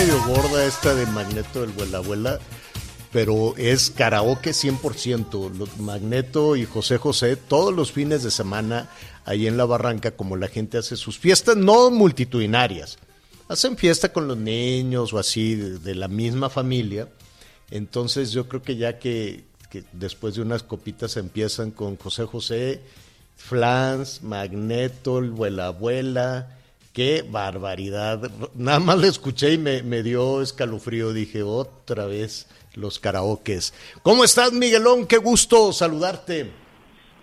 Medio gorda esta de Magneto del Vuela Abuela, pero es karaoke 100%. Los- Magneto y José José todos los fines de semana ahí en la barranca, como la gente hace sus fiestas, no multitudinarias. Hacen fiesta con los niños o así, de, la misma familia. Entonces yo creo que ya que, que después de unas copitas empiezan con José José, Flans, Magneto, el Vuela Abuela. Qué barbaridad. Nada más le escuché y me, me dio escalofrío. Dije, otra vez los karaokes. ¿Cómo estás, Miguelón? Qué gusto saludarte.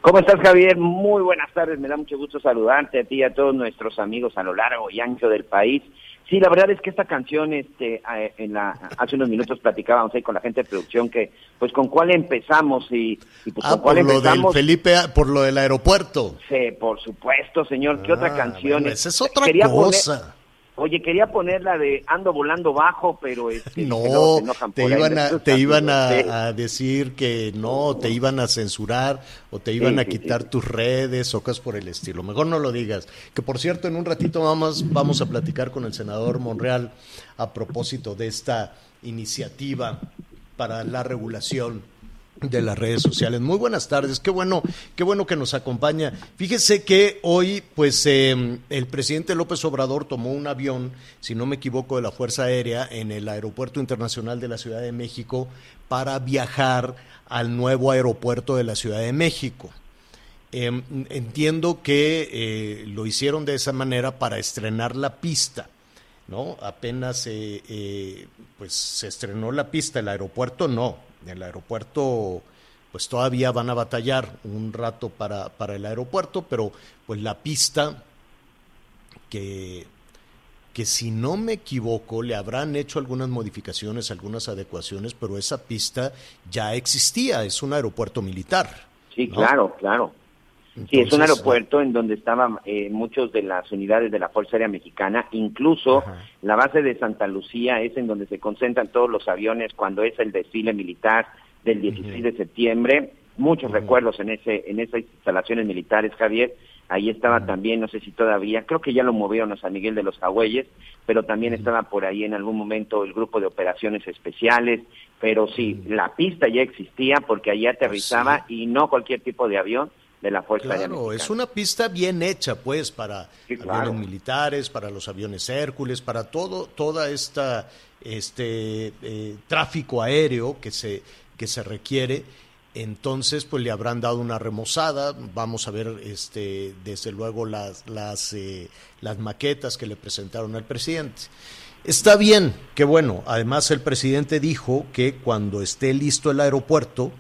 ¿Cómo estás, Javier? Muy buenas tardes. Me da mucho gusto saludarte a ti y a todos nuestros amigos a lo largo y ancho del país. Sí, la verdad es que esta canción, este, en la, hace unos minutos platicábamos ahí con la gente de producción que, pues, con cuál empezamos y, y pues, Ah, con cuál por lo del empezamos. Felipe, por lo del aeropuerto. Sí, por supuesto, señor. ¿Qué otra Ah, canción? bueno, esa es otra Quería poner- cosa. Oye, quería poner la de Ando volando bajo, pero este, No, te iban, a, te iban a, a decir que no, te iban a censurar o te iban Sí, a sí, quitar sí. tus redes o cosas por el estilo. Mejor no lo digas. Que por cierto, en un ratito vamos, vamos a platicar con el senador Monreal a propósito de esta iniciativa para la regulación de las redes sociales. Muy buenas tardes, qué bueno, qué bueno que nos acompaña. Fíjese que hoy, pues, eh, el presidente López Obrador tomó un avión, si no me equivoco, de la Fuerza Aérea en el Aeropuerto Internacional de la Ciudad de México para viajar al nuevo aeropuerto de la Ciudad de México. Eh, entiendo que eh, lo hicieron de esa manera para estrenar la pista, ¿no? Apenas eh, eh, pues se estrenó la pista, el aeropuerto no, el aeropuerto pues todavía van a batallar un rato para, para el aeropuerto, pero pues la pista que, que si no me equivoco le habrán hecho algunas modificaciones, algunas adecuaciones, pero esa pista ya existía, es un aeropuerto militar. Sí, ¿no? claro, claro. Sí, es un aeropuerto en donde estaban eh, muchos de las unidades de la Fuerza Aérea Mexicana, incluso Ajá. la base de Santa Lucía es en donde se concentran todos los aviones cuando es el desfile militar del 16 de septiembre. Muchos recuerdos en ese en esas instalaciones militares, Javier. Ahí estaba también, no sé si todavía, creo que ya lo movieron a San Miguel de los Jagüeyes, pero también estaba por ahí en algún momento el grupo de operaciones especiales, pero sí, la pista ya existía porque ahí aterrizaba y no cualquier tipo de avión de la Fuerza Aérea Claro, es una pista bien hecha, pues, para Sí, aviones militares, para los aviones Hércules, para todo, toda esta este eh, tráfico aéreo que se, que se requiere. Entonces, pues le habrán dado una remozada. Vamos a ver, este, desde luego, las, las, eh, las maquetas que le presentaron al presidente. Está bien, qué bueno. Además, el presidente dijo que cuando esté listo el aeropuerto,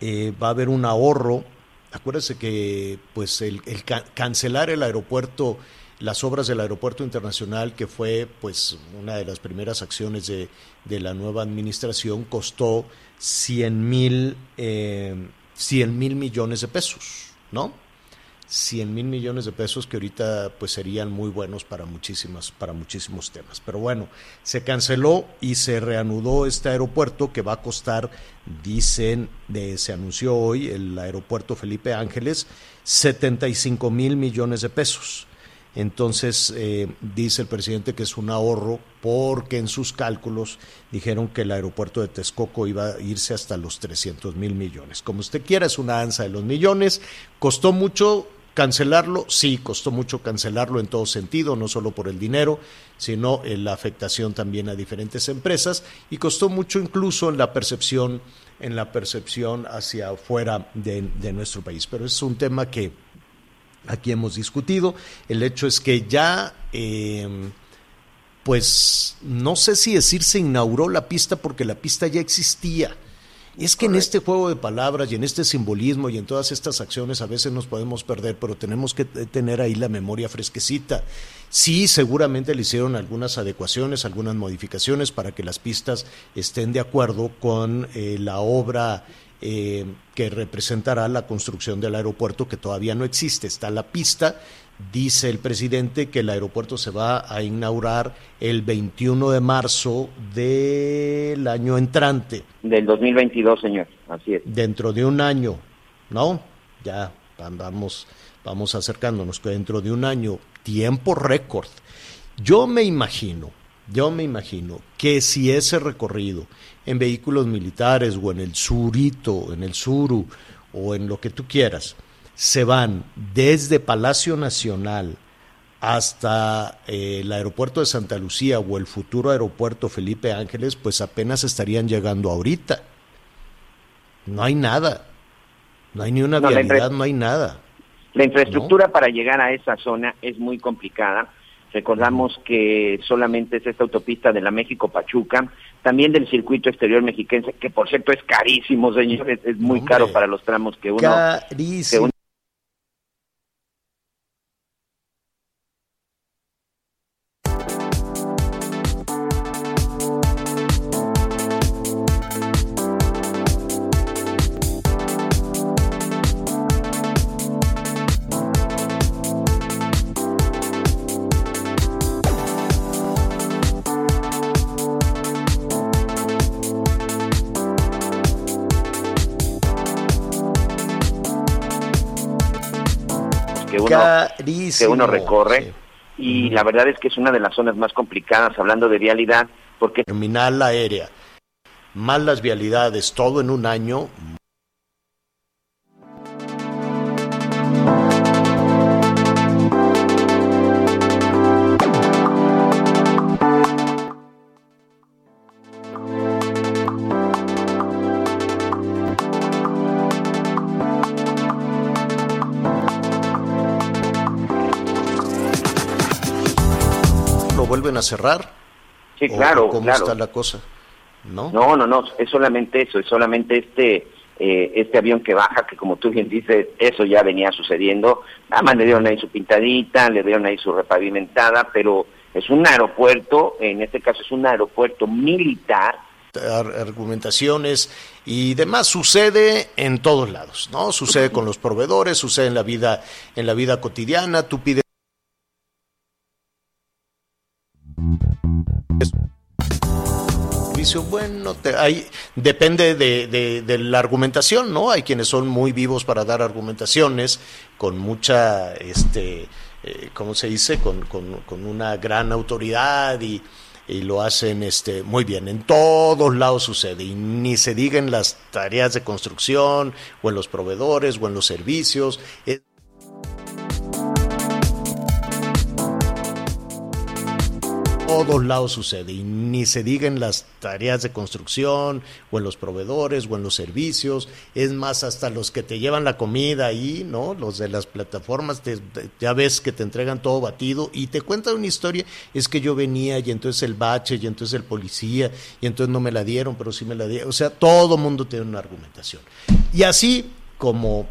eh, va a haber un ahorro. Acuérdense que pues el, el ca- cancelar el aeropuerto, las obras del aeropuerto internacional, que fue pues una de las primeras acciones de, de la nueva administración, costó 100 mil eh, 100 mil millones de pesos, ¿no? 100 mil millones de pesos que ahorita pues serían muy buenos para muchísimas para muchísimos temas pero bueno se canceló y se reanudó este aeropuerto que va a costar dicen de, se anunció hoy el aeropuerto Felipe Ángeles 75 mil millones de pesos entonces eh, dice el presidente que es un ahorro porque en sus cálculos dijeron que el aeropuerto de Texcoco iba a irse hasta los 300 mil millones. Como usted quiera, es una danza de los millones. Costó mucho cancelarlo, sí, costó mucho cancelarlo en todo sentido, no solo por el dinero, sino en la afectación también a diferentes empresas y costó mucho incluso en la percepción, en la percepción hacia afuera de, nuestro país. Pero es un tema que aquí hemos discutido. El hecho es que ya, eh, pues, no sé si decir se inauguró la pista porque la pista ya existía. Es que en este juego de palabras y en este simbolismo y en todas estas acciones a veces nos podemos perder, pero tenemos que tener ahí la memoria fresquecita. Sí, seguramente le hicieron algunas adecuaciones, algunas modificaciones para que las pistas estén de acuerdo con eh, la obra eh, que representará la construcción del aeropuerto que todavía no existe. Está la pista, dice el presidente que el aeropuerto se va a inaugurar el 21 de marzo del año entrante. Del 2022, señor, así es. Dentro de un año, ¿no? Ya vamos, vamos acercándonos, que dentro de un año, tiempo récord. Yo me imagino, yo me imagino que si ese recorrido en vehículos militares o en el surito, en el suru o en lo que tú quieras, se van desde Palacio Nacional hasta eh, el aeropuerto de Santa Lucía o el futuro aeropuerto Felipe Ángeles, pues apenas estarían llegando ahorita. No hay nada. No hay ni una No, vialidad, no hay nada. La infraestructura para llegar a esa zona es muy complicada. Recordamos que solamente es esta autopista de la México-Pachuca, también del circuito exterior mexiquense, que por cierto es carísimo, señores, es muy Hombre. caro para los tramos que uno... que Carísimo. uno- Carísimo. que uno recorre. Sí. Y la verdad es que es una de las zonas más complicadas, hablando de vialidad, porque terminal aérea, más las vialidades, todo en un año. Vuelven a cerrar? sí, ¿O claro, ¿Cómo claro. está la cosa? ¿No? No, no, no, es solamente eso, es solamente este eh, este avión que baja, que como tú bien dices, eso ya venía sucediendo. Nada más le dieron ahí su pintadita, le dieron ahí su repavimentada, pero es un aeropuerto, en este caso es un aeropuerto militar, Ar- argumentaciones y demás sucede en todos lados, ¿no? Sucede con los proveedores, sucede en la vida en la vida cotidiana, tú pides bueno, hay, depende de, la argumentación, ¿no? Hay quienes son muy vivos para dar argumentaciones con mucha, este, eh, ¿cómo se dice? Con, con- una gran autoridad y, lo hacen este, muy bien. En todos lados sucede y ni se diga en las tareas de construcción o en los proveedores o en los servicios. Todos lados sucede y ni se diga en las tareas de construcción o en los proveedores o en los servicios, es más hasta los que te llevan la comida ahí, ¿no? Los de las plataformas, te- ya ves que te entregan todo batido y te cuentan una historia, es que yo venía y entonces el bache y entonces el policía y entonces no me la dieron, pero sí me la dieron, o sea, todo mundo tiene una argumentación. Y así como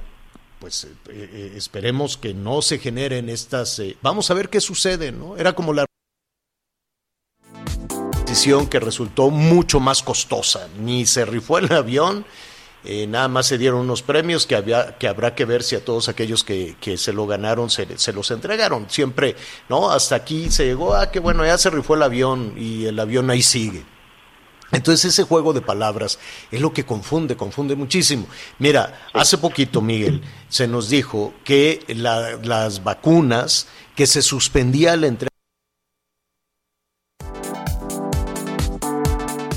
pues eh, eh, esperemos que no se generen estas, eh, vamos a ver qué sucede, ¿no? Era como la que resultó mucho más costosa. Ni se rifó el avión Eh, nada más se dieron unos premios que, había, que habrá que ver si a todos aquellos que, que se lo ganaron se, se, los entregaron. Siempre, ¿no? Hasta aquí se llegó, ah, que bueno, ya se rifó el avión y el avión ahí sigue. Entonces ese juego de palabras es lo que confunde, confunde muchísimo. Mira, hace poquito, Miguel, se nos dijo que la, las vacunas, que se suspendía la entrega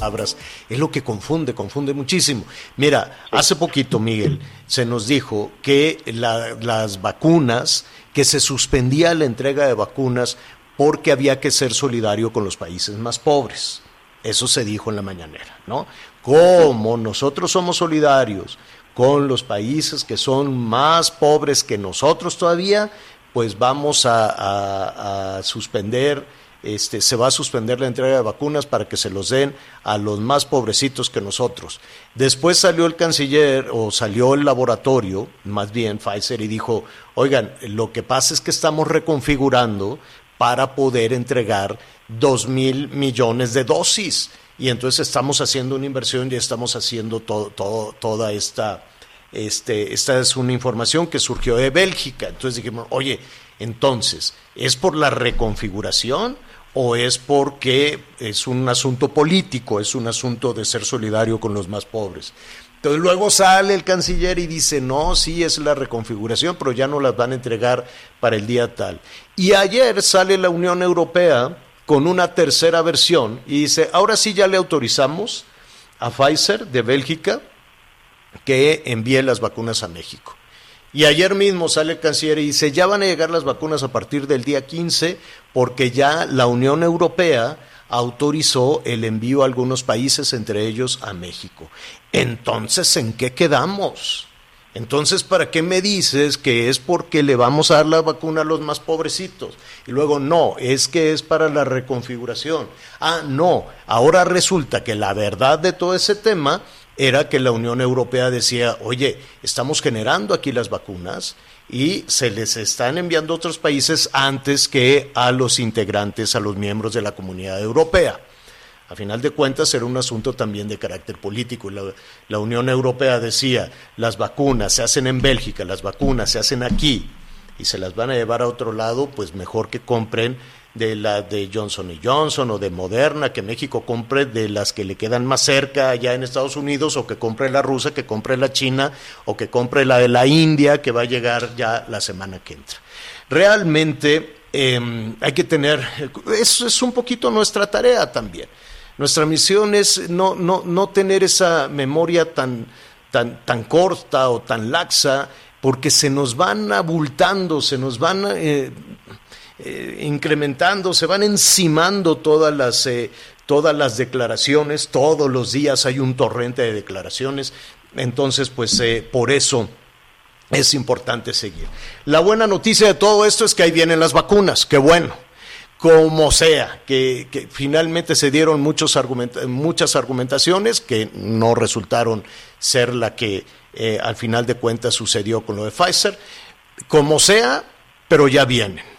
palabras es lo que confunde, confunde muchísimo. Mira, hace poquito, Miguel, se nos dijo que la, las vacunas, que se suspendía la entrega de vacunas porque había que ser solidario con los países más pobres. Eso se dijo en la mañanera, ¿no? Como nosotros somos solidarios con los países que son más pobres que nosotros todavía, pues vamos a, a, a suspender este, se va a suspender la entrega de vacunas para que se los den a los más pobrecitos que nosotros. Después salió el canciller o salió el laboratorio, más bien Pfizer, y dijo, oigan, lo que pasa es que estamos reconfigurando para poder entregar dos mil millones de dosis. Y entonces estamos haciendo una inversión y estamos haciendo todo, toda esta, este, esta es una información que surgió de Bélgica. Entonces dijimos, oye, entonces, ¿es por la reconfiguración? O es porque es un asunto político, es un asunto de ser solidario con los más pobres. Entonces luego sale el canciller y dice, no, sí es la reconfiguración, pero ya no las van a entregar para el día tal. Y ayer sale la Unión Europea con una tercera versión y dice, ahora sí ya le autorizamos a Pfizer de Bélgica que envíe las vacunas a México. Y ayer mismo sale el canciller y dice, ya van a llegar las vacunas a partir del día 15 porque ya la Unión Europea autorizó el envío a algunos países, entre ellos a México. Entonces, ¿en qué quedamos? Entonces, ¿para qué me dices que es porque le vamos a dar la vacuna a los más pobrecitos? Y luego, no, es que es para la reconfiguración. Ah, no, ahora resulta que la verdad de todo ese tema era que la Unión Europea decía, oye, estamos generando aquí las vacunas y se les están enviando a otros países antes que a los integrantes, a los miembros de la comunidad europea. A final de cuentas era un asunto también de carácter político. La, la Unión Europea decía, las vacunas se hacen en Bélgica, las vacunas se hacen aquí y se las van a llevar a otro lado, pues mejor que compren de la de Johnson Johnson o de Moderna, que México compre de las que le quedan más cerca allá en Estados Unidos, o que compre la rusa, que compre la china, o que compre la de la India, que va a llegar ya la semana que entra. Realmente eh, hay que tener, eso es un poquito nuestra tarea también. Nuestra misión es no, no, no tener esa memoria tan, tan, tan corta o tan laxa, porque se nos van abultando, se nos van... Eh, eh, incrementando, se van encimando todas las, eh, todas las declaraciones, todos los días hay un torrente de declaraciones, entonces pues eh, por eso es importante seguir. La buena noticia de todo esto es que ahí vienen las vacunas, qué bueno. Como sea, que, finalmente se dieron muchos muchas argumentaciones que no resultaron ser la que eh, al final de cuentas sucedió con lo de Pfizer, como sea, pero ya vienen.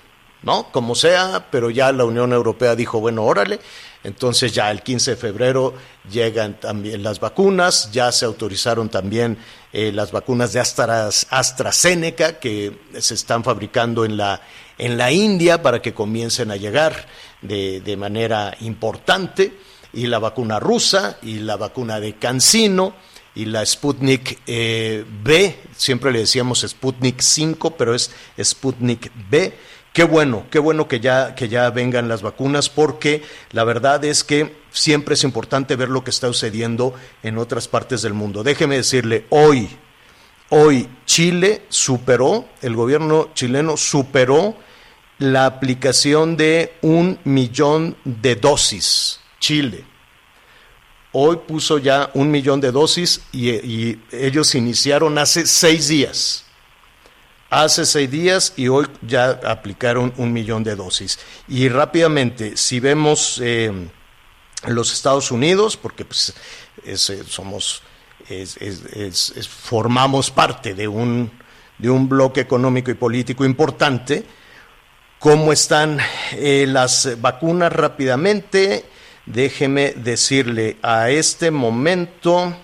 ¿No? Como sea, pero ya la Unión Europea dijo, bueno, órale, entonces ya el 15 de febrero llegan también las vacunas, ya se autorizaron también eh, las vacunas de AstraZeneca que se están fabricando en la, en la India para que comiencen a llegar de, de manera importante, y la vacuna rusa y la vacuna de Cancino y la Sputnik eh, B, siempre le decíamos Sputnik 5, pero es Sputnik B Qué bueno, qué bueno que ya, que ya vengan las vacunas, porque la verdad es que siempre es importante ver lo que está sucediendo en otras partes del mundo. Déjeme decirle, hoy, hoy Chile superó, el gobierno chileno superó la aplicación de un millón de dosis. Chile. Hoy puso ya un millón de dosis y, y ellos iniciaron hace seis días hace seis días y hoy ya aplicaron un millón de dosis. Y rápidamente, si vemos eh, los Estados Unidos, porque pues, es, eh, somos, es, formamos parte de un, de un bloque económico y político importante, ¿cómo están eh, las vacunas rápidamente? Déjeme decirle, a este momento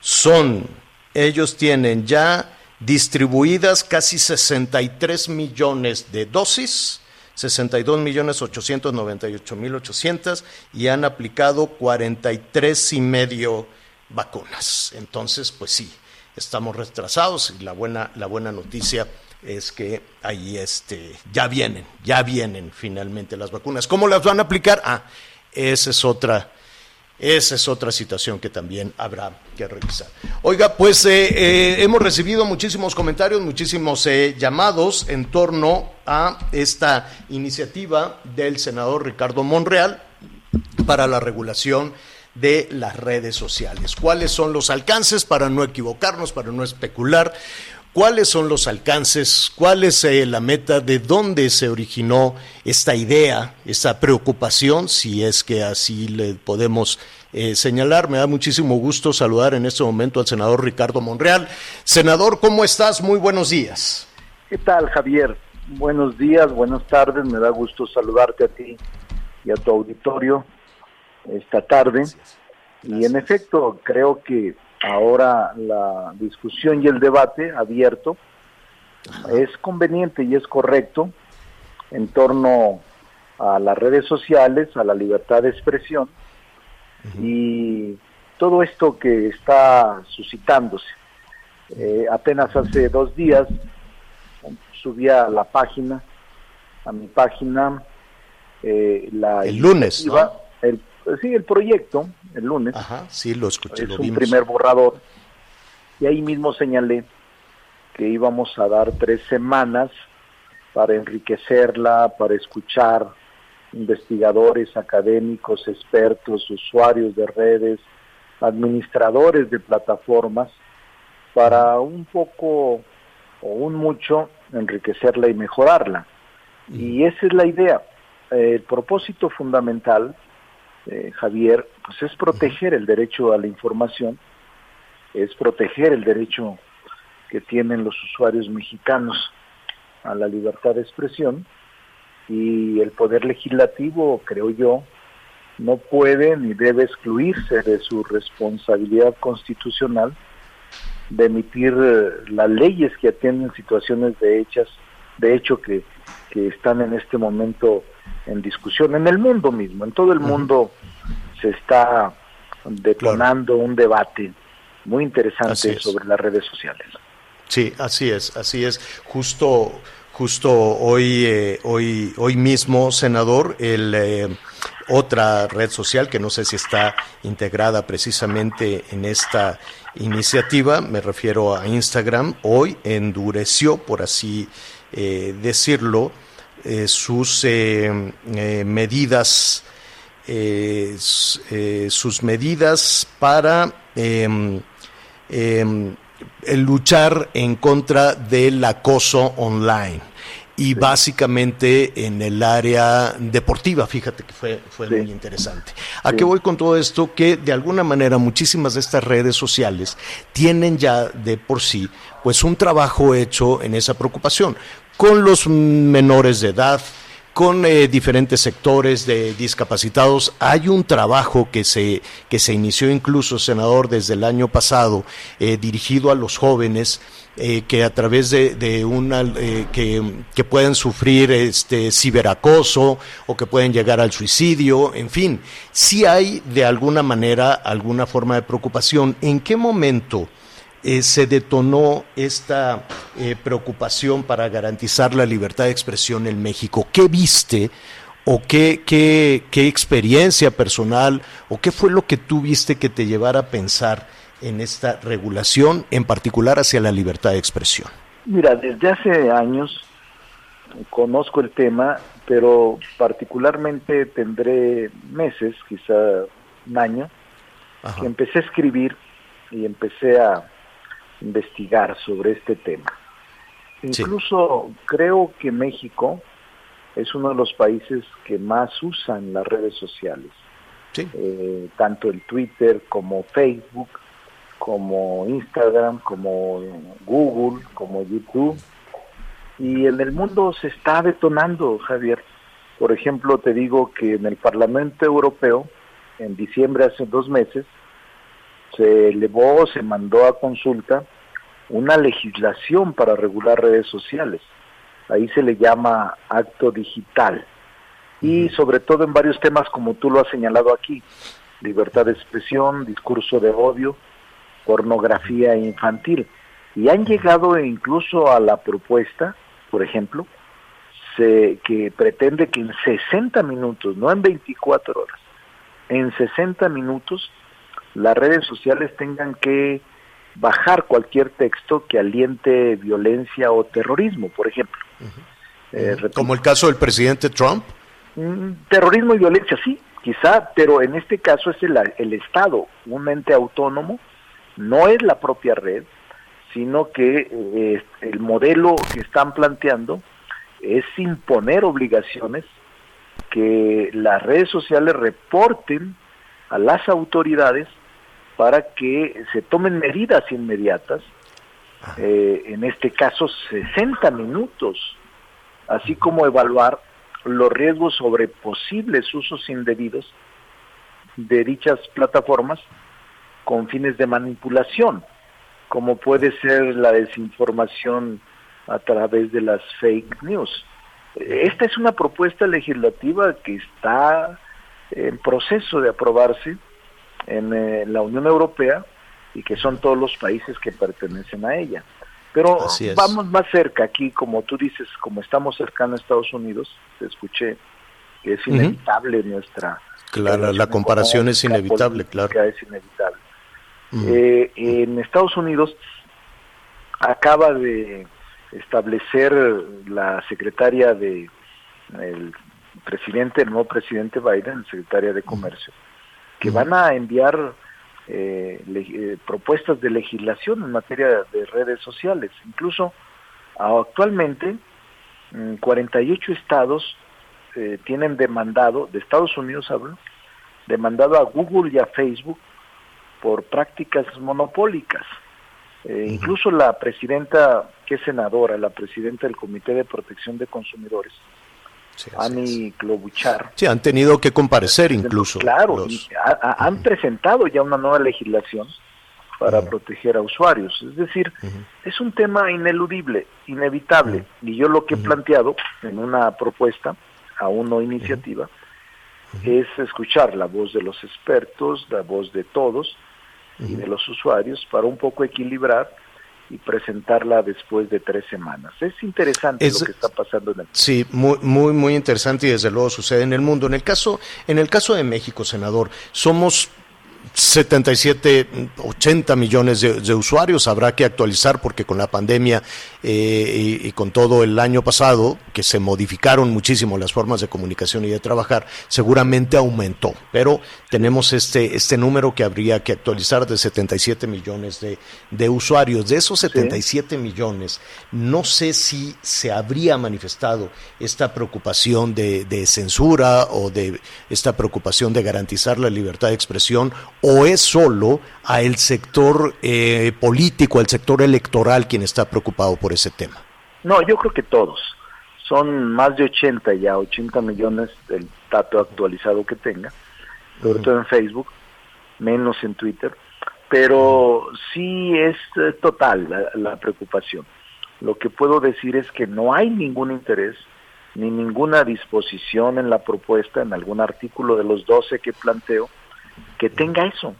son, ellos tienen ya distribuidas casi 63 millones de dosis, 62 millones 898 mil 800 y han aplicado 43 y medio vacunas. Entonces, pues sí, estamos retrasados y la buena, la buena noticia es que ahí este, ya vienen, ya vienen finalmente las vacunas. ¿Cómo las van a aplicar? Ah, esa es otra, esa es otra situación que también habrá que revisar. Oiga, pues eh, eh, hemos recibido muchísimos comentarios, muchísimos eh, llamados en torno a esta iniciativa del senador Ricardo Monreal para la regulación de las redes sociales. ¿Cuáles son los alcances para no equivocarnos, para no especular? ¿Cuáles son los alcances? ¿Cuál es eh, la meta? ¿De dónde se originó esta idea, esta preocupación? Si es que así le podemos eh, señalar. Me da muchísimo gusto saludar en este momento al senador Ricardo Monreal. Senador, ¿cómo estás? Muy buenos días. ¿Qué tal, Javier? Buenos días, buenas tardes. Me da gusto saludarte a ti y a tu auditorio esta tarde. Y en efecto, creo que ahora la discusión y el debate abierto es conveniente y es correcto en torno a las redes sociales, a la libertad de expresión y todo esto que está suscitándose. Eh, apenas hace dos días subí a la página, a mi página, eh, la El lunes, iniciativa, el, sí, el proyecto, el lunes, Ajá, sí, lo escuché, es lo un primer borrador. Y ahí mismo señalé que íbamos a dar tres semanas para enriquecerla, para escuchar investigadores, académicos, expertos, usuarios de redes, administradores de plataformas, para un poco o un mucho enriquecerla y mejorarla. Y esa es la idea. Eh, el propósito fundamental, eh, Javier, pues es proteger el derecho a la información, es proteger el derecho que tienen los usuarios mexicanos a la libertad de expresión y el poder legislativo, creo yo, no puede ni debe excluirse de su responsabilidad constitucional de emitir eh, las leyes que atienden situaciones de hechas, de hecho que, que están en este momento en discusión en el mundo mismo, en todo el mundo se está detonando un debate muy interesante es. sobre las redes sociales. Sí, así es, así es. Justo, justo hoy, eh, hoy, hoy mismo, senador, el eh, otra red social que no sé si está integrada precisamente en esta iniciativa, me refiero a Instagram, hoy endureció, por así eh, decirlo, eh, sus eh, medidas, sus medidas para em, em, luchar en contra del acoso online y básicamente en el área deportiva, fíjate que fue, fue Sí. muy interesante. ¿A Sí. qué voy con todo esto? Que de alguna manera muchísimas de estas redes sociales tienen ya de por sí pues un trabajo hecho en esa preocupación con los menores de edad, con eh, diferentes sectores de discapacitados. Hay un trabajo que se, que se inició incluso, senador, desde el año pasado, eh, dirigido a los jóvenes. eh, que a través de, una que, que pueden sufrir este ciberacoso o que pueden llegar al suicidio, en fin, si hay de alguna manera alguna forma de preocupación. ¿En qué momento eh, se detonó esta eh, preocupación para garantizar la libertad de expresión en México? ¿Qué viste o qué, qué, qué experiencia personal o qué fue lo que tú viste que te llevara a pensar en esta regulación, en particular hacia la libertad de expresión? Mira, desde hace años conozco el tema, pero particularmente tendré meses, quizá un año, Ajá. que empecé a escribir y empecé a investigar sobre este tema. Sí. Incluso creo que México es uno de los países que más usan las redes sociales, Sí. eh, tanto el Twitter como Facebook, como Instagram, como Google, como YouTube. Y en el mundo se está detonando, Javier. Por ejemplo, te digo que en el Parlamento Europeo, en diciembre, hace dos meses, se elevó, se mandó a consulta una legislación para regular redes sociales. Ahí se le llama acto digital. Y sobre todo en varios temas como tú lo has señalado aquí, libertad de expresión, discurso de odio, pornografía infantil. Y han llegado incluso a la propuesta, por ejemplo, se, que pretende que en 60 minutos, no en 24 horas, en 60 minutos las redes sociales tengan que bajar cualquier texto que aliente violencia o terrorismo, por ejemplo. Eh, Como el caso del presidente Trump. Mm, Terrorismo y violencia, sí, quizá, pero en este caso es el, el Estado, un ente autónomo, no es la propia red, sino que eh, el modelo que están planteando es imponer obligaciones que las redes sociales reporten a las autoridades para que se tomen medidas inmediatas, eh, en este caso 60 minutos, así como evaluar los riesgos sobre posibles usos indebidos de dichas plataformas con fines de manipulación, como puede ser la desinformación a través de las fake news. Esta es una propuesta legislativa que está en proceso de aprobarse en eh, la Unión Europea y que son todos los países que pertenecen a ella. Pero vamos más cerca aquí, como tú dices, como estamos cercanos a Estados Unidos, te escuché que es inevitable nuestra... Claro, la relación comparación es inevitable, claro. Es inevitable. Eh, en Estados Unidos acaba de establecer la secretaria de el presidente, el nuevo presidente Biden, secretaria de Comercio, que van a enviar eh, le- eh, propuestas de legislación en materia de redes sociales. Incluso actualmente mm, 48 estados eh, tienen demandado, de Estados Unidos hablo, demandado a Google y a Facebook por prácticas monopólicas. Eh, Incluso la presidenta, que es senadora, la presidenta del Comité de Protección de Consumidores, Sí. Annie Klobuchar, Sí, han tenido que comparecer incluso. Claro, los- ha- ha- han presentado ya una nueva legislación para proteger a usuarios. Es decir, es un tema ineludible, inevitable. Y yo lo que he planteado en una propuesta, aún no iniciativa, es escuchar la voz de los expertos, la voz de todos y de los usuarios para un poco equilibrar y presentarla después de tres semanas. Es interesante Es- lo que está pasando en el Sí, muy, muy, muy interesante y desde luego sucede en el mundo. En el caso, en el caso de México, senador, somos 77, 80 millones de, de usuarios. Habrá que actualizar porque con la pandemia eh, y, y con todo el año pasado, que se modificaron muchísimo las formas de comunicación y de trabajar, seguramente aumentó. Pero tenemos este, este número que habría que actualizar de 77 millones de, de usuarios. De esos 77 millones, no sé si se habría manifestado esta preocupación de, de censura o de esta preocupación de garantizar la libertad de expresión o es solo a el sector eh, político, al sector electoral quien está preocupado por ese tema. No, yo creo que todos. Son más de 80 ya, 80 millones del dato actualizado que tenga, sobre todo en Facebook, menos en Twitter, pero sí es eh, total la, la preocupación. Lo que puedo decir es que no hay ningún interés ni ninguna disposición en la propuesta, en algún artículo de los 12 que planteo, que tenga eso.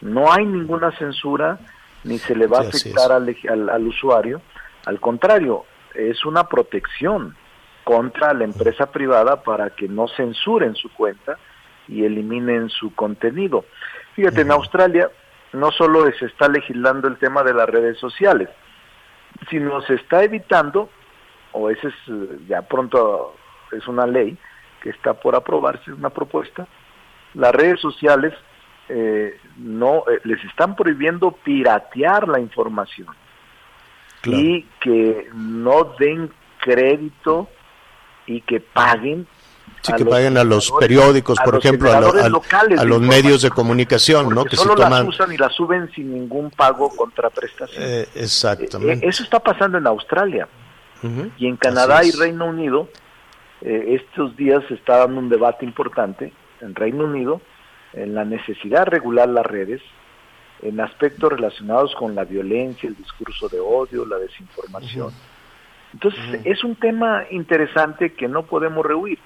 No hay ninguna censura, ni se le va Sí, a afectar al, al- al usuario. Al contrario, es una protección contra la empresa privada para que no censuren su cuenta y eliminen su contenido. Fíjate, en Australia no solo se está legislando el tema de las redes sociales, sino se está evitando, o ese es ya pronto es una ley que está por aprobarse, una propuesta, las redes sociales eh, no eh, les están prohibiendo piratear la información Claro. y que no den crédito y que paguen Sí, a que los paguen a los periódicos, a por los ejemplo, a, lo- los medios de comunicación, ¿no? Que se toman. las usan y las suben sin ningún pago contra prestación. Eh, Eh, exactamente. Eso está pasando en Australia. Y en Canadá y. Reino Unido, eh, estos días se está dando un debate importante en Reino Unido en la necesidad de regular las redes en aspectos relacionados con la violencia, el discurso de odio, la desinformación. Entonces, es un tema interesante que no podemos rehuir.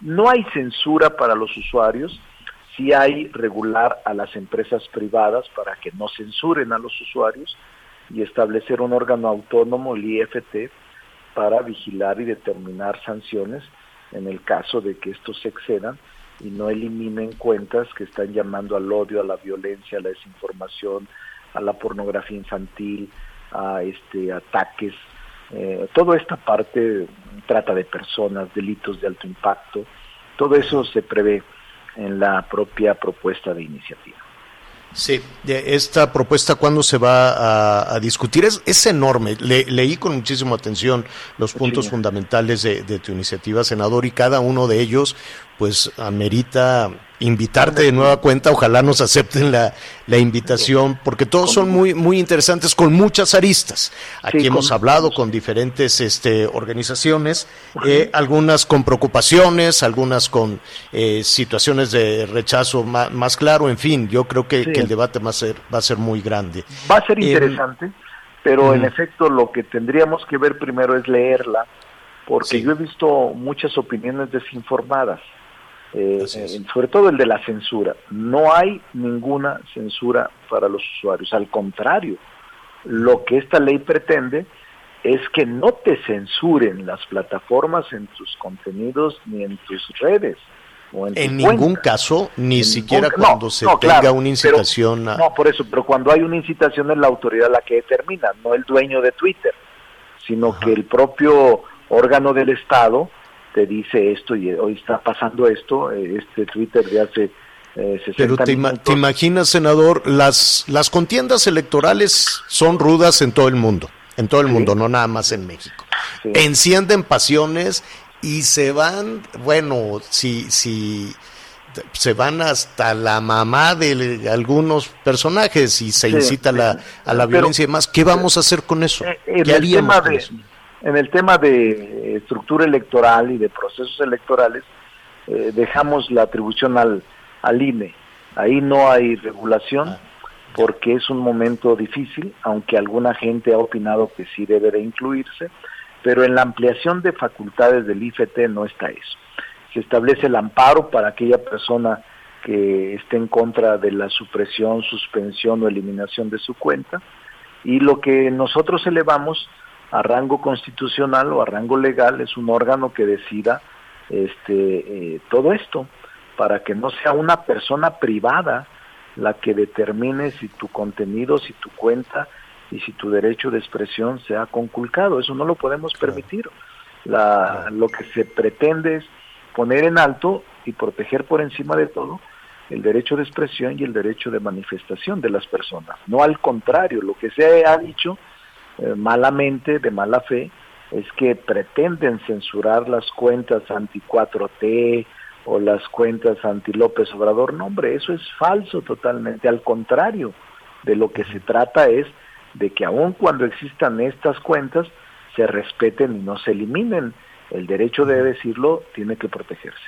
No hay censura para los usuarios, sí hay regular a las empresas privadas para que no censuren a los usuarios y establecer un órgano autónomo, el IFT, para vigilar y determinar sanciones en el caso de que estos se excedan y no eliminen cuentas que están llamando al odio, a la violencia, a la desinformación, a la pornografía infantil, a este ataques, eh, toda esta parte trata de personas, delitos de alto impacto, todo eso se prevé en la propia propuesta de iniciativa. Sí, esta propuesta, ¿cuándo se va a, a discutir? Es, es enorme. Le- leí con muchísima atención los puntos Sí. fundamentales de, de tu iniciativa, senador, y cada uno de ellos, pues, amerita invitarte de nueva cuenta. Ojalá nos acepten la, la invitación, porque todos son muy, muy interesantes, con muchas aristas. Aquí Sí, hemos con- hablado con diferentes este, organizaciones, eh, algunas con preocupaciones, algunas con eh, situaciones de rechazo ma- más, claro, en fin, yo creo que, Sí. que el debate va a ser, va a ser muy grande. Va a ser Em, interesante, pero en efecto lo que tendríamos que ver primero es leerla, porque Sí. yo he visto muchas opiniones desinformadas, eh, eh, sobre todo el de la censura. No hay ninguna censura para los usuarios, al contrario, lo que esta ley pretende es que no te censuren las plataformas en tus contenidos ni en tus redes. O en, En tu ningún cuenta. caso, ni En siquiera ningún- no, cuando se no, tenga claro, una pero- incitación a... No, por eso, pero cuando hay una incitación es la autoridad la que determina, no el dueño de Twitter, sino que el propio órgano del Estado te dice esto y hoy está pasando esto, eh, este Twitter de hace eh, 60 Pero te, ima- minutos. te imaginas, senador, las, las contiendas electorales son rudas en todo el mundo, en todo el Sí. mundo, no nada más en México. Sí. Encienden pasiones y se van, bueno, si, si se van hasta la mamá de algunos personajes y se Sí, incita a la, a la violencia y demás. ¿Qué vamos a hacer con eso? Eh, ¿Qué haríamos tema con de, eso? En el tema de eh, estructura electoral y de procesos electorales, eh, dejamos la atribución al, al INE. Ahí no hay regulación porque es un momento difícil, aunque alguna gente ha opinado que sí debe de incluirse, pero en la ampliación de facultades del IFT no está eso. Se establece el amparo para aquella persona que esté en contra de la supresión, suspensión o eliminación de su cuenta y lo que nosotros elevamos a rango constitucional o a rango legal es un órgano que decida este eh, todo esto para que no sea una persona privada la que determine si tu contenido, si tu cuenta y si tu derecho de expresión se ha conculcado. Eso no lo podemos permitir. La, Lo que se pretende es poner en alto y proteger por encima de todo el derecho de expresión y el derecho de manifestación de las personas. No al contrario, lo que se ha dicho eh, malamente, de mala fe, es que pretenden censurar las cuentas anti-4T o las cuentas anti-López Obrador. No, hombre, eso es falso totalmente. Al contrario, de lo que se trata es de que aun cuando existan estas cuentas, se respeten y no se eliminen. El derecho de decirlo tiene que protegerse.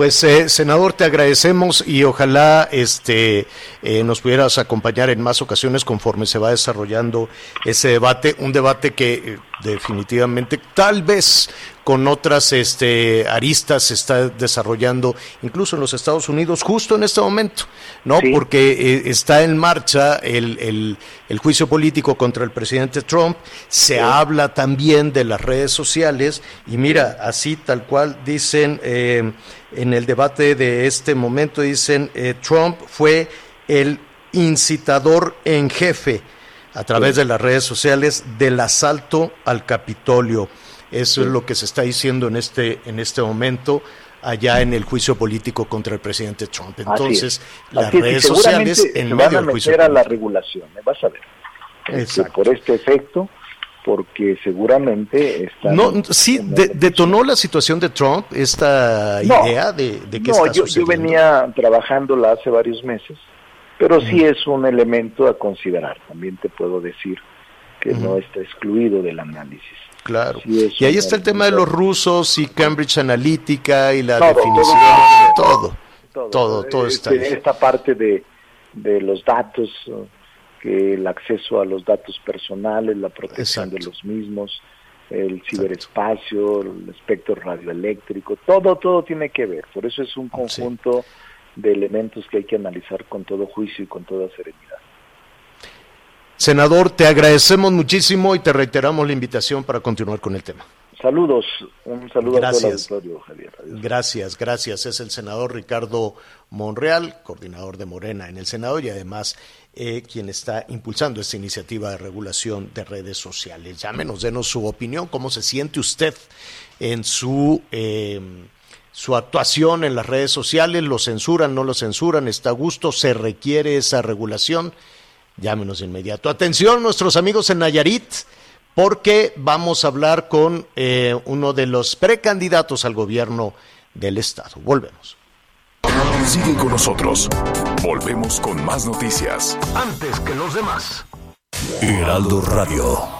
Pues, eh, senador, te agradecemos y ojalá este, eh, nos pudieras acompañar en más ocasiones conforme se va desarrollando ese debate, un debate que eh, definitivamente, tal vez con otras este, aristas se está desarrollando, incluso en los Estados Unidos, justo en este momento, ¿no? Sí. Porque eh, está en marcha el, el- el juicio político contra el presidente Trump, se habla también de las redes sociales y mira, así tal cual dicen eh, en el debate de este momento, dicen eh, Trump fue el incitador en jefe a través de las redes sociales del asalto al Capitolio. Eso es lo que se está diciendo en este, en este momento allá en el juicio político contra el presidente Trump. Entonces, es. las Así redes sociales en se medio van a del juicio meter a la regulación, ¿eh? vas a ver. Este, Exacto. por este efecto, porque seguramente están No, sí, de- detonó la situación de Trump esta No, idea de, de que no, está yo, yo venía trabajánondla hace varios meses, pero sí es un elemento a considerar. También te puedo decir que no está excluido del análisis. Claro. Sí, y ahí está el tema de los rusos y Cambridge Analytica y la Todo, definición, todo, todo, todo, todo, está Este, ahí. esta parte de, de los datos, que el acceso a los datos personales, la protección de los mismos, el ciberespacio, el espectro radioeléctrico, todo, todo tiene que ver. Por eso es un conjunto de elementos que hay que analizar con todo juicio y con toda serenidad. Senador, te agradecemos muchísimo y te reiteramos la invitación para continuar con el tema. Saludos, un saludo a todo el Gracias. auditorio, Javier. Adiós. Gracias, gracias. Es el senador Ricardo Monreal, coordinador de Morena en el Senado y además eh, quien está impulsando esta iniciativa de regulación de redes sociales. Llámenos, denos su opinión, cómo se siente usted en su, eh, su actuación en las redes sociales, lo censuran, no lo censuran, está a gusto, se requiere esa regulación. Llámenos de inmediato. Atención, nuestros amigos en Nayarit porque vamos a hablar con eh, uno de los precandidatos al gobierno del estado. Volvemos. Sigue con nosotros. Volvemos con más noticias. Antes que los demás. Heraldo Radio.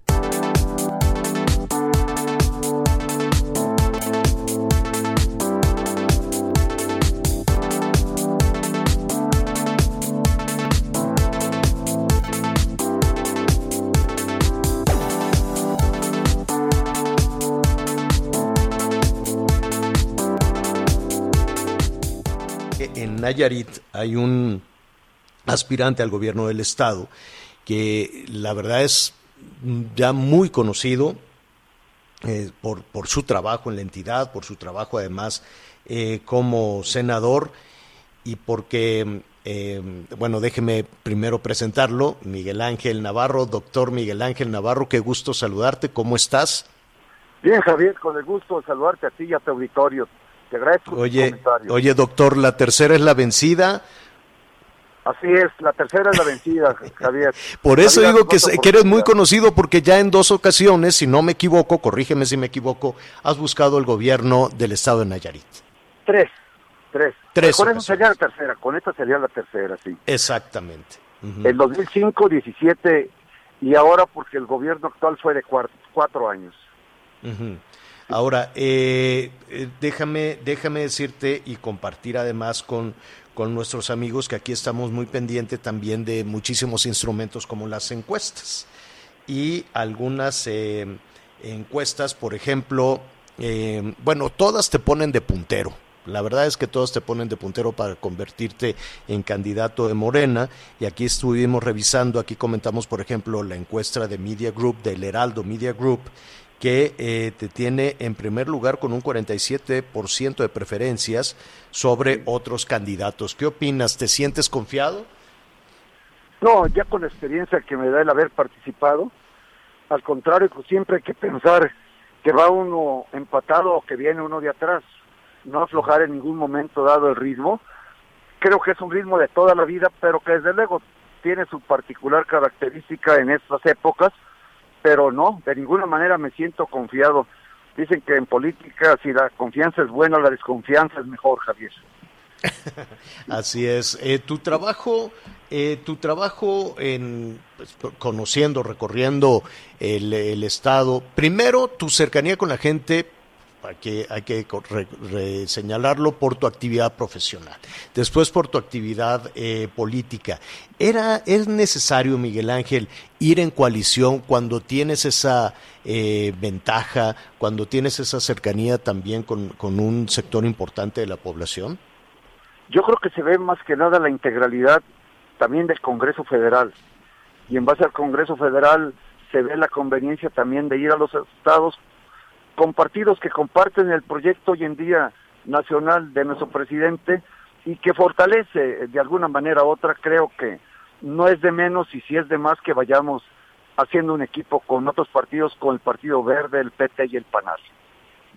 Nayarit hay un aspirante al gobierno del estado que la verdad es ya muy conocido eh, por, por su trabajo en la entidad, por su trabajo además eh, como senador y porque, eh, bueno, déjeme primero presentarlo, Miguel Ángel Navarro, doctor Miguel Ángel Navarro, qué gusto saludarte, ¿cómo estás? Bien, Javier, con el gusto de saludarte a ti y a tu auditorio. Te agradezco Oye, oye, doctor, la tercera es la vencida. Así es, la tercera es la vencida, Javier. Por eso Javier, digo que, eres muy conocido porque ya en dos ocasiones, si no me equivoco, corrígeme si me equivoco, has buscado el gobierno del estado de Nayarit. Tres, tres. Tres Con eso sería la tercera, con esta sería la tercera, sí. Exactamente. Ujú. El 2005, 17 y ahora porque el gobierno actual fue de cuatro años. Ujú. Ahora, eh, eh, déjame, déjame decirte y compartir además con, con nuestros amigos que aquí estamos muy pendientes también de muchísimos instrumentos como las encuestas. Y algunas eh, encuestas, por ejemplo, eh, bueno, todas te ponen de puntero. La verdad es que todas te ponen de puntero para convertirte en candidato de Morena. Y aquí estuvimos revisando, aquí comentamos, por ejemplo, la encuesta de Media Group, del Heraldo Media Group, que eh, te tiene en primer lugar con un 47% de preferencias sobre otros candidatos. ¿Qué opinas? ¿Te sientes confiado? No, ya con la experiencia que me da el haber participado, al contrario, pues siempre hay que pensar que va uno empatado o que viene uno de atrás, no aflojar en ningún momento dado el ritmo. Creo que es un ritmo de toda la vida, pero que desde luego tiene su particular característica en estas épocas, pero no, de ninguna manera me siento confiado. Dicen que en política si la confianza es buena, la desconfianza es mejor, Javier. Así es. Eh, tu trabajo, eh, tu trabajo en pues, conociendo, recorriendo el, el estado. Primero, tu cercanía con la gente. Hay que, hay que re- re- señalarlo por tu actividad profesional. Después por tu actividad eh, política. Era, es necesario, Miguel Ángel, ir en coalición cuando tienes esa eh, ventaja, cuando tienes esa cercanía también con un sector importante de la población. Yo creo que se ve más que nada la integralidad también del Congreso Federal. Y en base al Congreso Federal se ve la conveniencia también de ir a los estados con partidos que comparten el proyecto hoy en día nacional de nuestro presidente y que fortalece eh, de alguna manera u otra, creo que no es de menos y si es de más que vayamos haciendo un equipo con otros partidos, con el Partido Verde, el PT y el PANAL.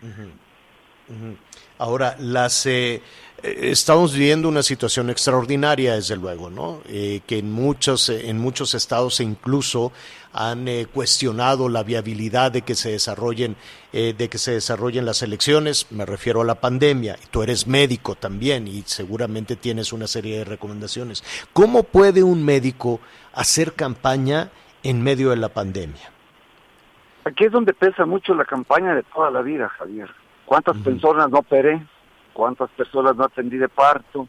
Ujú. Ahora, las eh, eh, estamos viviendo una situación extraordinaria, desde luego, ¿no? Eh, que en muchos eh, en muchos estados incluso han eh, cuestionado la viabilidad de que se desarrollen eh, de que se desarrollen las elecciones. Me refiero a la pandemia. Tú eres médico también y seguramente tienes una serie de recomendaciones. ¿Cómo puede un médico hacer campaña en medio de la pandemia? Aquí es donde pesa mucho la campaña de toda la vida, Javier. ¿Cuántas personas no operé? ¿Cuántas personas no atendí de parto?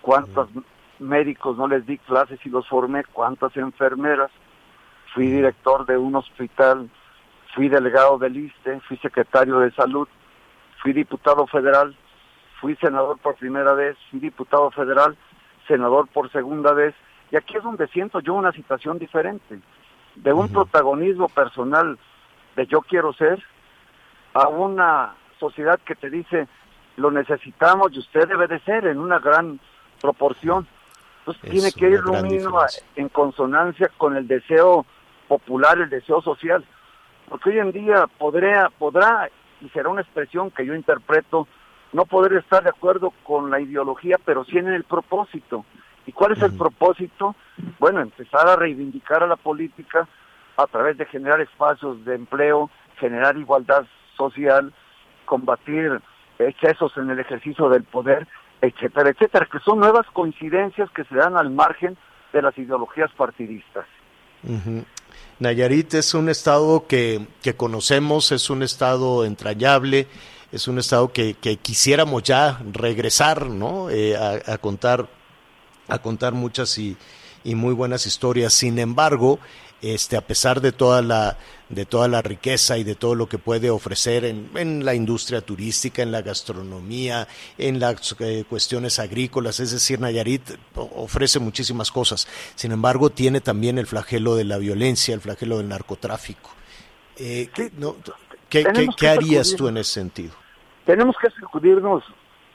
¿Cuántos médicos no les di clases y los formé? ¿Cuántas enfermeras? Fui director de un hospital, fui delegado del ISTE, fui secretario de salud, fui diputado federal, fui senador por primera vez, fui diputado federal, senador por segunda vez, y aquí es donde siento yo una situación diferente, de un protagonismo personal de yo quiero ser, a una sociedad que te dice lo necesitamos y usted debe de ser en una gran proporción. Entonces Es tiene que ir diferencia. en consonancia con el deseo popular, el deseo social. Porque hoy en día podrá, podrá, y será una expresión que yo interpreto, no poder estar de acuerdo con la ideología, pero sí en el propósito. ¿Y cuál es el propósito? Bueno, empezar a reivindicar a la política a través de generar espacios de empleo, generar igualdad social, combatir excesos en el ejercicio del poder, etcétera, etcétera, que son nuevas coincidencias que se dan al margen de las ideologías partidistas. Nayarit es un estado que, que conocemos, es un estado entrañable, es un estado que, que quisiéramos ya regresar, ¿no? Eh, a, a contar, a contar muchas y, y muy buenas historias. Sin embargo, este, a pesar de toda la, de toda la riqueza y de todo lo que puede ofrecer en, en la industria turística, en la gastronomía, en las eh, cuestiones agrícolas, es decir, Nayarit ofrece muchísimas cosas. Sin embargo, tiene también el flagelo de la violencia, el flagelo del narcotráfico. Eh, ¿qué, no, ¿qué- qué- harías tú en ese sentido? Tenemos que sacudirnos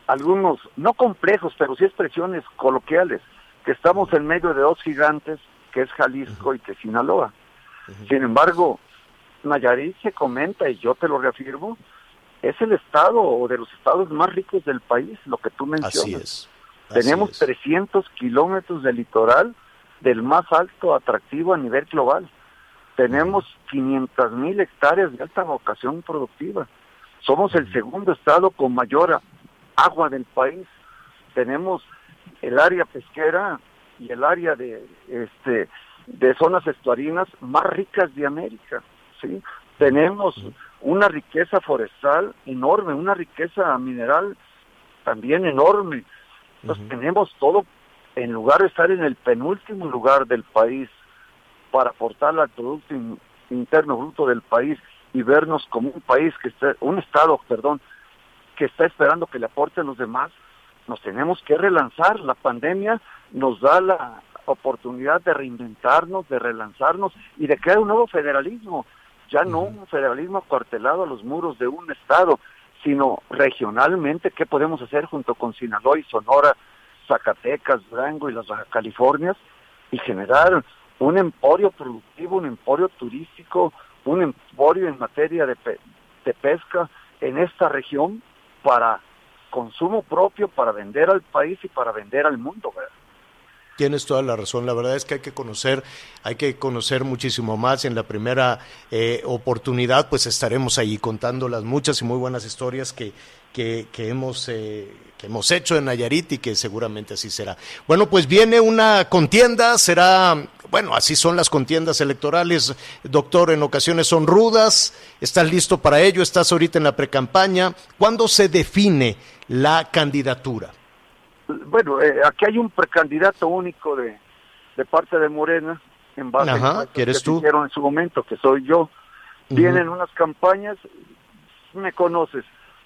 algunos, no complejos, pero sí expresiones coloquiales, que estamos en medio de dos gigantes, que es Jalisco y que es Sinaloa. Sin embargo, Nayarit se comenta, y yo te lo reafirmo, es el estado o de los estados más ricos del país, lo que tú mencionas. Así es. así Tenemos es. 300 kilómetros de litoral del más alto atractivo a nivel global. Tenemos 500 mil hectáreas de alta vocación productiva. Somos el segundo estado con mayor agua del país. Tenemos el área pesquera y el área de este de zonas estuarinas más ricas de América, ¿sí? Tenemos una riqueza forestal enorme, una riqueza mineral también enorme. Entonces tenemos todo, en lugar de estar en el penúltimo lugar del país para aportar al Producto In- Interno Bruto del país y vernos como un país que está, un Estado, perdón, que está esperando que le aporten los demás, nos tenemos que relanzar. La pandemia nos da la oportunidad de reinventarnos, de relanzarnos y de crear un nuevo federalismo. Ya no un federalismo acuartelado a los muros de un Estado, sino regionalmente qué podemos hacer junto con Sinaloa y Sonora, Zacatecas, Durango y las Baja Californias y generar un emporio productivo, un emporio turístico, un emporio en materia de, pe- de pesca en esta región para consumo propio, para vender al país y para vender al mundo. Tienes toda la razón. La verdad es que hay que conocer, hay que conocer muchísimo más. En la primera eh, oportunidad, pues estaremos ahí contando las muchas y muy buenas historias que, que, que hemos eh, que hemos hecho en Nayarit y que seguramente así será. Bueno, pues viene una contienda, será, bueno, así son las contiendas electorales, doctor, en ocasiones son rudas. ¿Estás listo para ello? ¿Estás ahorita en la precampaña? ¿Cuándo se define la candidatura? Bueno, eh, aquí hay un precandidato único de, de parte de Morena, en base Ajá, a ¿que tú? hicieron en su momento, que soy yo. Vienen unas campañas, me conoces,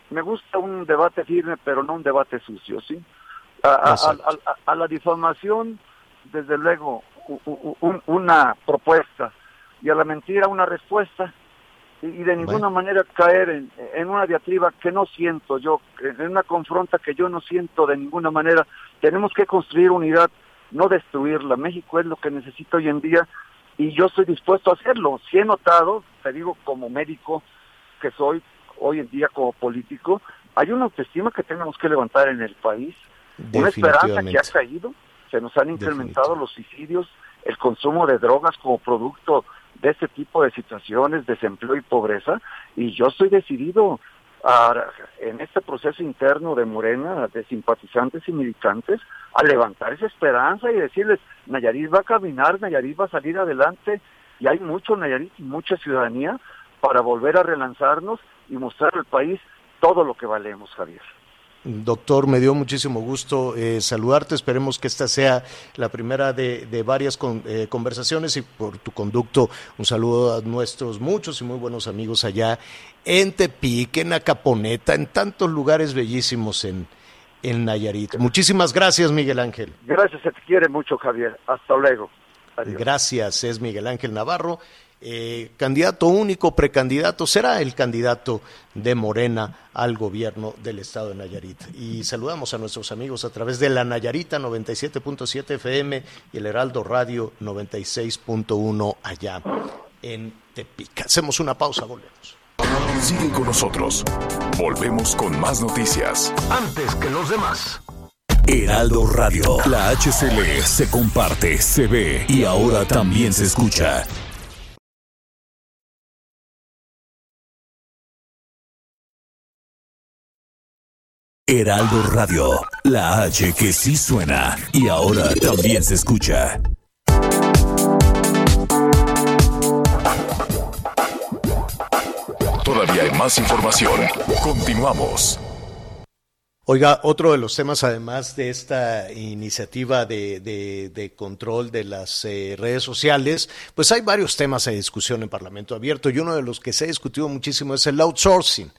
me gusta un debate firme, pero no un debate sucio, ¿sí? A, a- Exacto. a- a- a la difamación, desde luego, un- una propuesta, y a la mentira una respuesta, y, y de ninguna manera caer en, en una diatriba que no siento yo, en una confronta que yo no siento de ninguna manera. Tenemos que construir unidad, no destruirla. México es lo que necesita hoy en día y yo estoy dispuesto a hacerlo. Si he notado, te digo como médico que soy hoy en día como político, hay una autoestima que tenemos que levantar en el país, una esperanza que ha caído, se nos han incrementado los suicidios, el consumo de drogas como producto de este tipo de situaciones, desempleo y pobreza, y yo estoy decidido a, en este proceso interno de Morena, de simpatizantes y militantes, a levantar esa esperanza y decirles, Nayarit va a caminar, Nayarit va a salir adelante, y hay mucho Nayarit y mucha ciudadanía para volver a relanzarnos y mostrar al país todo lo que valemos, Javier. Doctor, me dio muchísimo gusto eh, saludarte. Esperemos que esta sea la primera de, de varias con- eh, conversaciones y por tu conducto un saludo a nuestros muchos y muy buenos amigos allá en Tepic, en Acaponeta, en tantos lugares bellísimos en, en Nayarit. Muchísimas gracias, Miguel Ángel. Gracias, se te quiere mucho, Javier. Hasta luego. Adiós. Gracias, es Miguel Ángel Navarro, eh, candidato único, precandidato, será el candidato de Morena al gobierno del estado de Nayarit. Y saludamos a nuestros amigos a través de la Nayarita 97.7 FM y el Heraldo Radio 96.1 allá en Tepic. Hacemos una pausa, volvemos. Sigue con nosotros. Volvemos con más noticias. Antes que los demás. Heraldo Radio. La HCL se comparte, se ve y ahora también se escucha. Heraldo Radio. La H que sí suena y ahora también se escucha. Todavía hay más información. Continuamos. Oiga, otro de los temas, además de esta iniciativa de, de- de control de las eh, redes sociales, pues hay varios temas en discusión en Parlamento Abierto y uno de los que se ha discutido muchísimo es el outsourcing,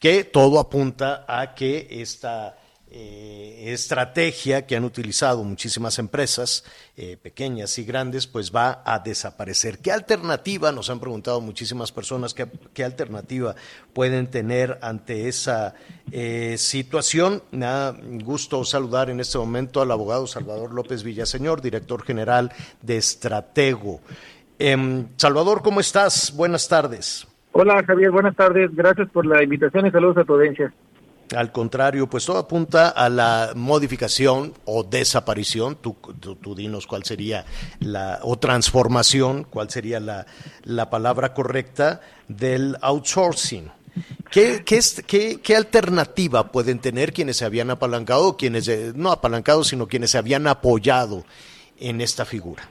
que todo apunta a que esta eh, estrategia que han utilizado muchísimas empresas, eh, pequeñas y grandes, pues va a desaparecer. ¿Qué alternativa, nos han preguntado muchísimas personas, qué, alternativa pueden tener ante esa eh, situación? Me da gusto saludar en este momento al abogado Salvador López Villaseñor, director general de Estratego. Em, Salvador, ¿cómo estás? Buenas tardes. Hola Javier, buenas tardes. Gracias por la invitación y saludos a tu audiencia. Al contrario, pues todo apunta a la modificación o desaparición, tú, tú- tú dinos cuál sería la, o transformación, cuál sería la, la palabra correcta del outsourcing. ¿Qué, qué, qué- qué alternativa pueden tener quienes se habían apalancado, quienes, eh, no apalancado, sino quienes se habían apoyado en esta figura?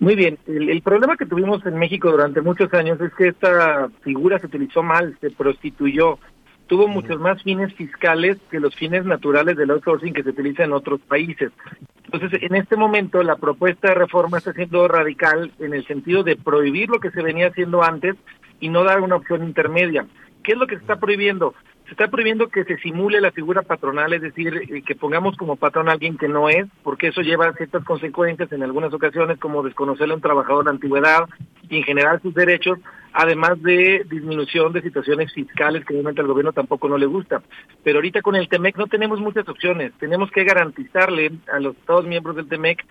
Muy bien, el, el problema que tuvimos en México durante muchos años es que esta figura se utilizó mal, se prostituyó, tuvo muchos más fines fiscales que los fines naturales del outsourcing que se utiliza en otros países. Entonces, en este momento la propuesta de reforma está siendo radical en el sentido de prohibir lo que se venía haciendo antes y no dar una opción intermedia. ¿Qué es lo que se está prohibiendo? Está prohibiendo que se simule la figura patronal, es decir, eh, que pongamos como patrón a alguien que no es, porque eso lleva a ciertas consecuencias en algunas ocasiones, como desconocerle a un trabajador de antigüedad y en general sus derechos, además de disminución de situaciones fiscales que obviamente al gobierno tampoco no le gusta. Pero ahorita con el TEMEC no tenemos muchas opciones. Tenemos que garantizarle a los Estados miembros del TEMEC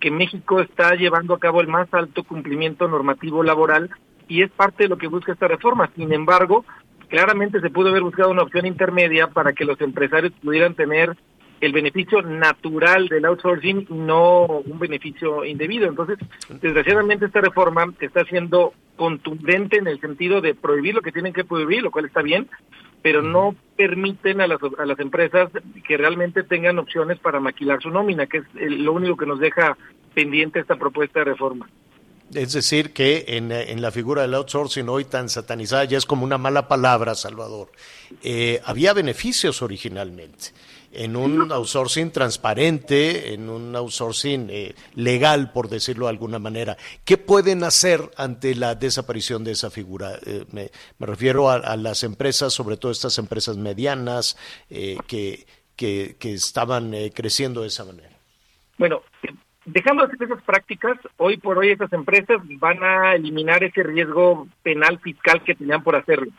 que México está llevando a cabo el más alto cumplimiento normativo laboral y es parte de lo que busca esta reforma. Sin embargo, claramente se pudo haber buscado una opción intermedia para que los empresarios pudieran tener el beneficio natural del outsourcing y no un beneficio indebido. Entonces, desgraciadamente esta reforma está siendo contundente en el sentido de prohibir lo que tienen que prohibir, lo cual está bien, pero no permiten a las, a las empresas que realmente tengan opciones para maquilar su nómina, que es lo único que nos deja pendiente esta propuesta de reforma. Es decir, que en, en la figura del outsourcing hoy tan satanizada ya es como una mala palabra, Salvador. Eh, había beneficios originalmente en un outsourcing transparente, en un outsourcing eh, legal, por decirlo de alguna manera. ¿Qué pueden hacer ante la desaparición de esa figura? Eh, me, me refiero a, a las empresas, sobre todo estas empresas medianas eh, que, que, que estaban eh, creciendo de esa manera. Bueno, dejando de hacer esas prácticas, hoy por hoy estas empresas van a eliminar ese riesgo penal fiscal que tenían por hacerlo.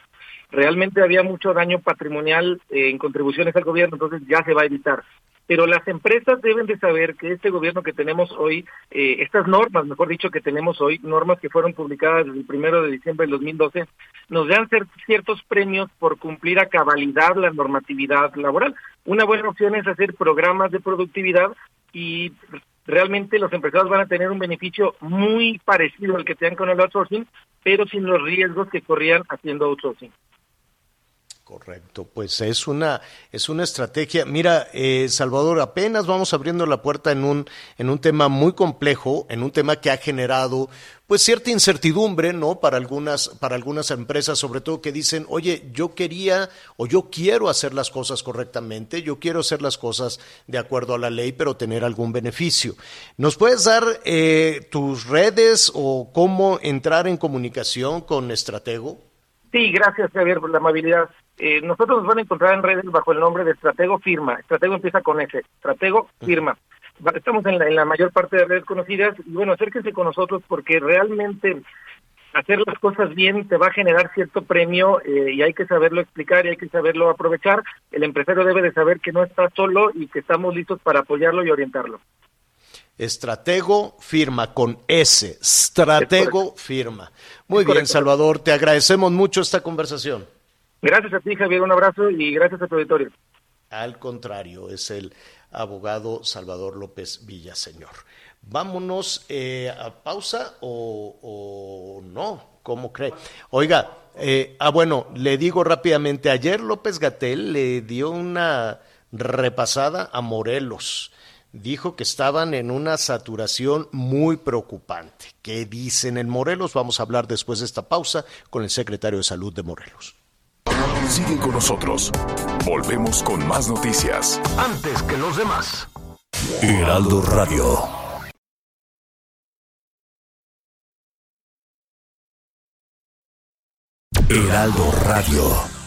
Realmente había mucho daño patrimonial eh, en contribuciones al gobierno, entonces ya se va a evitar. Pero las empresas deben de saber que este gobierno que tenemos hoy, eh, estas normas, mejor dicho, que tenemos hoy, normas que fueron publicadas desde el primero de diciembre del 2012, nos dan ciertos premios por cumplir a cabalidad la normatividad laboral. Una buena opción es hacer programas de productividad y realmente los empresarios van a tener un beneficio muy parecido al que tenían con el outsourcing, pero sin los riesgos que corrían haciendo outsourcing. Correcto, pues es una es una estrategia. Mira, eh, Salvador, apenas vamos abriendo la puerta en un en un tema muy complejo, en un tema que ha generado pues cierta incertidumbre, ¿no? Para algunas para algunas empresas, sobre todo que dicen, oye, yo quería o yo quiero hacer las cosas correctamente, yo quiero hacer las cosas de acuerdo a la ley, pero tener algún beneficio. ¿Nos puedes dar eh, tus redes o cómo entrar en comunicación con Estratego? Sí, gracias Javier por la amabilidad. Eh, nosotros nos van a encontrar en redes bajo el nombre de Estratego Firma. Estratego empieza con S. Estratego Firma. Estamos en la, en la mayor parte de redes conocidas y bueno, acérquense con nosotros porque realmente hacer las cosas bien te va a generar cierto premio eh, y hay que saberlo explicar y hay que saberlo aprovechar. El empresario debe de saber que no está solo y que estamos listos para apoyarlo y orientarlo. Estratego firma con S. Estratego firma. Muy bien, Salvador, te agradecemos mucho esta conversación. Gracias a ti, Javier, un abrazo y gracias a tu auditorio. Al contrario, es el abogado Salvador López Villaseñor. Vámonos eh, a pausa o, no, ¿cómo cree? Oiga, eh, ah bueno, le digo rápidamente, ayer López Gatel le dio una repasada a Morelos. Dijo que estaban en una saturación muy preocupante. ¿Qué dicen en Morelos? Vamos a hablar después de esta pausa con el secretario de Salud de Morelos. Sigue con nosotros. Volvemos con más noticias. Antes que los demás. Heraldo Radio. Heraldo Radio.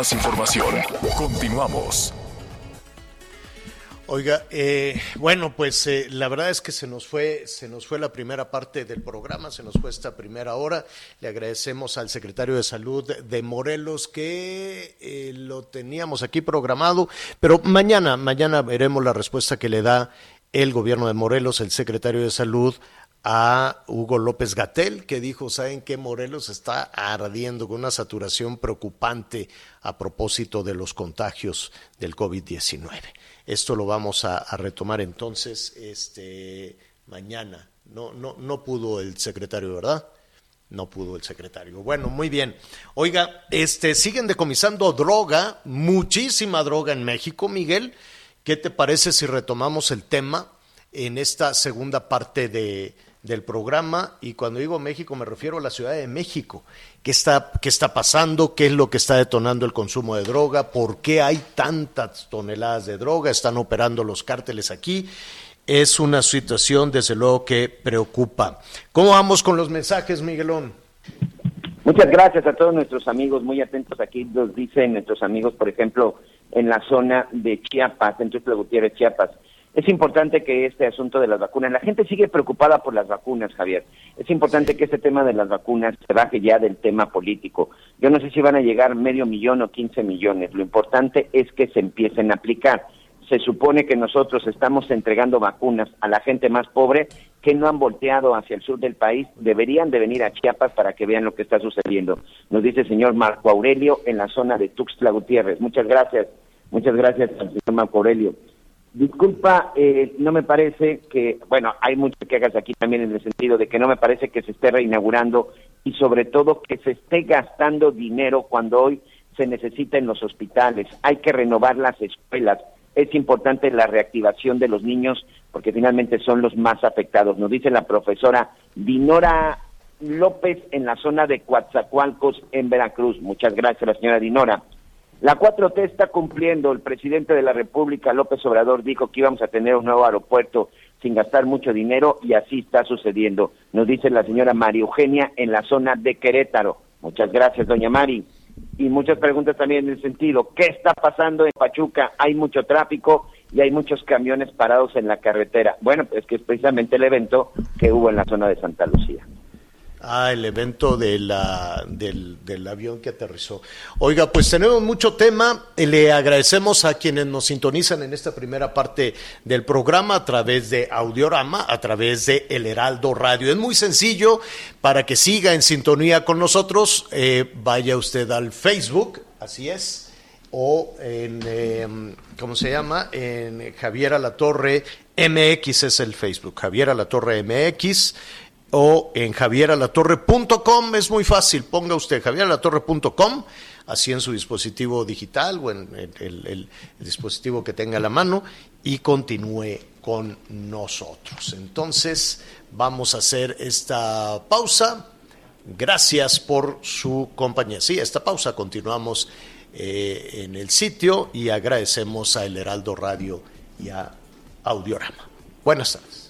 Información. Continuamos. Oiga, eh, bueno, pues eh, la verdad es que se nos fue, se nos fue la primera parte del programa, se nos fue esta primera hora. Le agradecemos al secretario de Salud de Morelos que eh, lo teníamos aquí programado, pero mañana, mañana veremos la respuesta que le da el gobierno de Morelos, el secretario de Salud a Hugo López Gatel, que dijo, ¿saben qué? Morelos está ardiendo con una saturación preocupante a propósito de los contagios del COVID-19. Esto lo vamos a, a retomar entonces este, mañana. No, no, no pudo el secretario, ¿verdad? No pudo el secretario. Bueno, muy bien. Oiga, este, siguen decomisando droga, muchísima droga en México, Miguel. ¿Qué te parece si retomamos el tema en esta segunda parte de, del programa? Y cuando digo México me refiero a la Ciudad de México. ¿Qué está, ¿Qué está pasando? ¿Qué es lo que está detonando el consumo de droga? ¿Por qué hay tantas toneladas de droga? ¿Están operando los cárteles aquí? Es una situación, desde luego, que preocupa. ¿Cómo vamos con los mensajes, Miguelón? Muchas gracias a todos nuestros amigos, muy atentos aquí, nos dicen nuestros amigos, por ejemplo, en la zona de Chiapas, en Tuxtla Gutiérrez, Chiapas. Es importante que este asunto de las vacunas, la gente sigue preocupada por las vacunas, Javier. Es importante que este tema de las vacunas se baje ya del tema político. Yo no sé si van a llegar medio millón o 15 millones. Lo importante es que se empiecen a aplicar. Se supone que nosotros estamos entregando vacunas a la gente más pobre que no han volteado hacia el sur del país. Deberían de venir a Chiapas para que vean lo que está sucediendo. Nos dice el señor Marco Aurelio en la zona de Tuxtla Gutiérrez. Muchas gracias. Muchas gracias señor Marco Aurelio. Disculpa, eh, no me parece que, bueno, hay muchas quejas aquí también en el sentido de que no me parece que se esté reinaugurando y sobre todo que se esté gastando dinero cuando hoy se necesita en los hospitales. Hay que renovar las escuelas. Es importante la reactivación de los niños porque finalmente son los más afectados. Nos dice la profesora Dinora López en la zona de Coatzacoalcos en Veracruz. Muchas gracias, la señora Dinora. La 4T está cumpliendo. El presidente de la República, López Obrador, dijo que íbamos a tener un nuevo aeropuerto sin gastar mucho dinero y así está sucediendo. Nos dice la señora María Eugenia en la zona de Querétaro. Muchas gracias, doña Mari. Y muchas preguntas también en el sentido, ¿qué está pasando en Pachuca? Hay mucho tráfico y hay muchos camiones parados en la carretera. Bueno, es que es precisamente el evento que hubo en la zona de Santa Lucía. Ah, el evento de del, del avión que aterrizó. Oiga, pues tenemos mucho tema. Le agradecemos a quienes nos sintonizan en esta primera parte del programa a través de Audiorama, a través de El Heraldo Radio. Es muy sencillo para que siga en sintonía con nosotros. eh, vaya usted al Facebook, así es o en, eh, ¿cómo se llama? En Javier Alatorre MX es el Facebook, Javier Alatorre MX o en javieralatorre.com, es muy fácil, ponga usted javieralatorre.com, así en su dispositivo digital o en el, dispositivo que tenga a la mano y continúe con nosotros. Entonces, vamos a hacer esta pausa. Gracias por su compañía. Sí, esta pausa continuamos eh, en el sitio y agradecemos a El Heraldo Radio y a Audiorama. Buenas tardes.